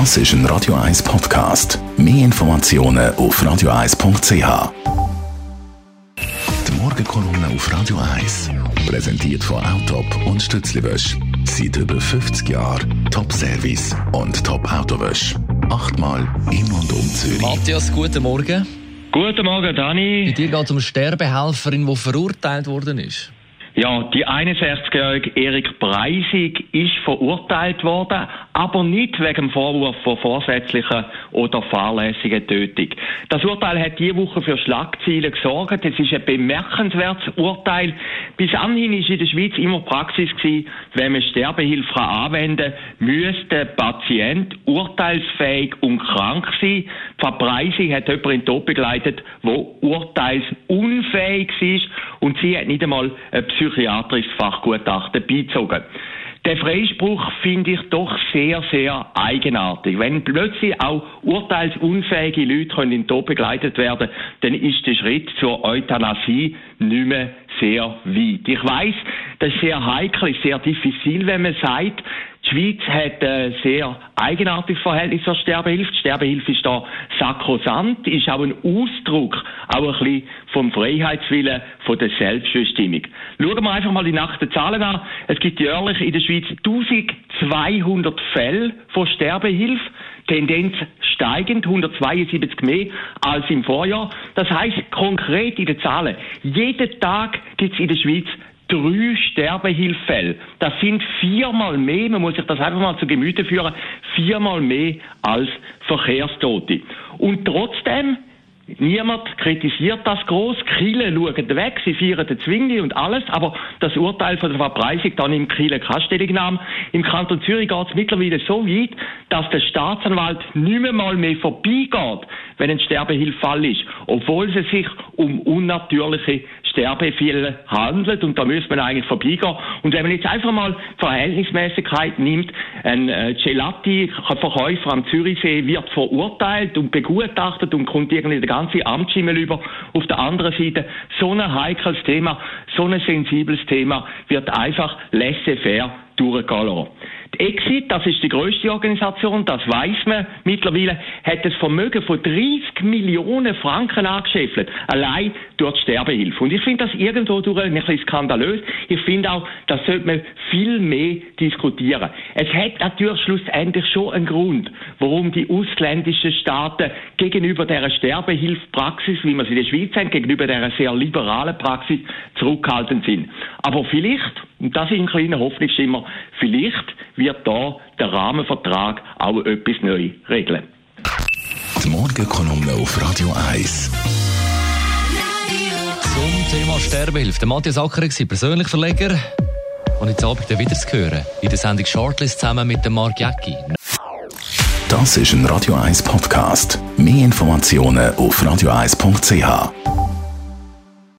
Das ist ein Radio 1 Podcast. Mehr Informationen auf radio1.ch. Die Morgenkolumne auf Radio 1 präsentiert von Autop und Stützliwösch. Seit über 50 Jahren Top-Service und Top-Autowösch. Achtmal in und um Zürich. Matthias, guten Morgen. Guten Morgen, Dani. Bei dir geht es um Sterbehelferin, die verurteilt worden ist. Ja, die 61-jährige Erik Breisig ist verurteilt worden, aber nicht wegen dem Vorwurf von vorsätzlicher oder fahrlässiger Tötung. Das Urteil hat diese Woche für Schlagzeilen gesorgt. Es ist ein bemerkenswertes Urteil. Bis anhin ist in der Schweiz immer Praxis gewesen, wenn man Sterbehilfe anwenden müsste der Patient urteilsfähig und krank sein. Frau Breisig hat jemanden in Tod begleitet, der urteilsunfähig war und sie hat nicht einmal ein psychiatrisches Fachgutachten beizogen. Der Freispruch finde ich doch sehr, sehr eigenartig. Wenn plötzlich auch urteilsunfähige Leute in den Tod begleitet werden, dann ist der Schritt zur Euthanasie nicht mehr sehr weit. Ich weiß, das ist sehr heikel, sehr diffizil, wenn man sagt, Schweiz hat ein sehr eigenartiges Verhältnis zur Sterbehilfe. Die Sterbehilfe ist da sakrosant, ist auch ein Ausdruck, auch ein bisschen vom Freiheitswillen, von der Selbstbestimmung. Schauen wir einfach mal die nackten Zahlen an. Es gibt jährlich in der Schweiz 1200 Fälle von Sterbehilfe. Tendenz steigend, 172 mehr als im Vorjahr. Das heißt konkret in den Zahlen, jeden Tag gibt es in der Schweiz drei Sterbehilfefälle. Das sind viermal mehr, man muss sich das einfach mal zu Gemüte führen, viermal mehr als Verkehrstote. Und trotzdem Niemand kritisiert das groß. Kille schauen weg, sie feiern den Zwingli und alles, aber das Urteil von der Verpreisung dann im keine Stellung Im Kanton Zürich geht es mittlerweile so weit, dass der Staatsanwalt nicht mehr mal mehr vorbeigeht, wenn ein Sterbehilfall ist, obwohl es sich um unnatürliche Sterbefälle handelt und da müsste man eigentlich vorbeigehen. Und wenn man jetzt einfach mal Verhältnismäßigkeit nimmt, ein äh, Gelati-Verkäufer am Zürichsee wird verurteilt und begutachtet und kommt irgendwie der ganze Amtsschimmel über. Auf der anderen Seite so ein heikles Thema, so ein sensibles Thema wird einfach laissez-faire durchgehen lassen. Exit, das ist die größte Organisation, das weiß man mittlerweile, hat das Vermögen von 30 Millionen Franken angeschäffelt, allein durch die Sterbehilfe. Und ich finde das irgendwo durch ein bisschen skandalös. Ich finde auch, das sollte man viel mehr diskutieren. Es hat natürlich schlussendlich schon einen Grund, warum die ausländischen Staaten gegenüber der Sterbehilfpraxis, wie wir sie in der Schweiz haben, gegenüber der sehr liberalen Praxis zurückhaltend sind. Aber vielleicht, und das ist ein kleiner Hoffnungsschimmer, vielleicht wird da der Rahmenvertrag auch etwas neu regeln. Die Morgenkolumne auf Radio 1. Zum Thema Sterbehilfe. Der Matthias Acker war persönlich Verleger. Und jetzt Abend wieder zu hören. In der Sendung Shortlist zusammen mit dem Mark Jäcki. Das ist ein Radio 1 Podcast. Mehr Informationen auf radio1.ch.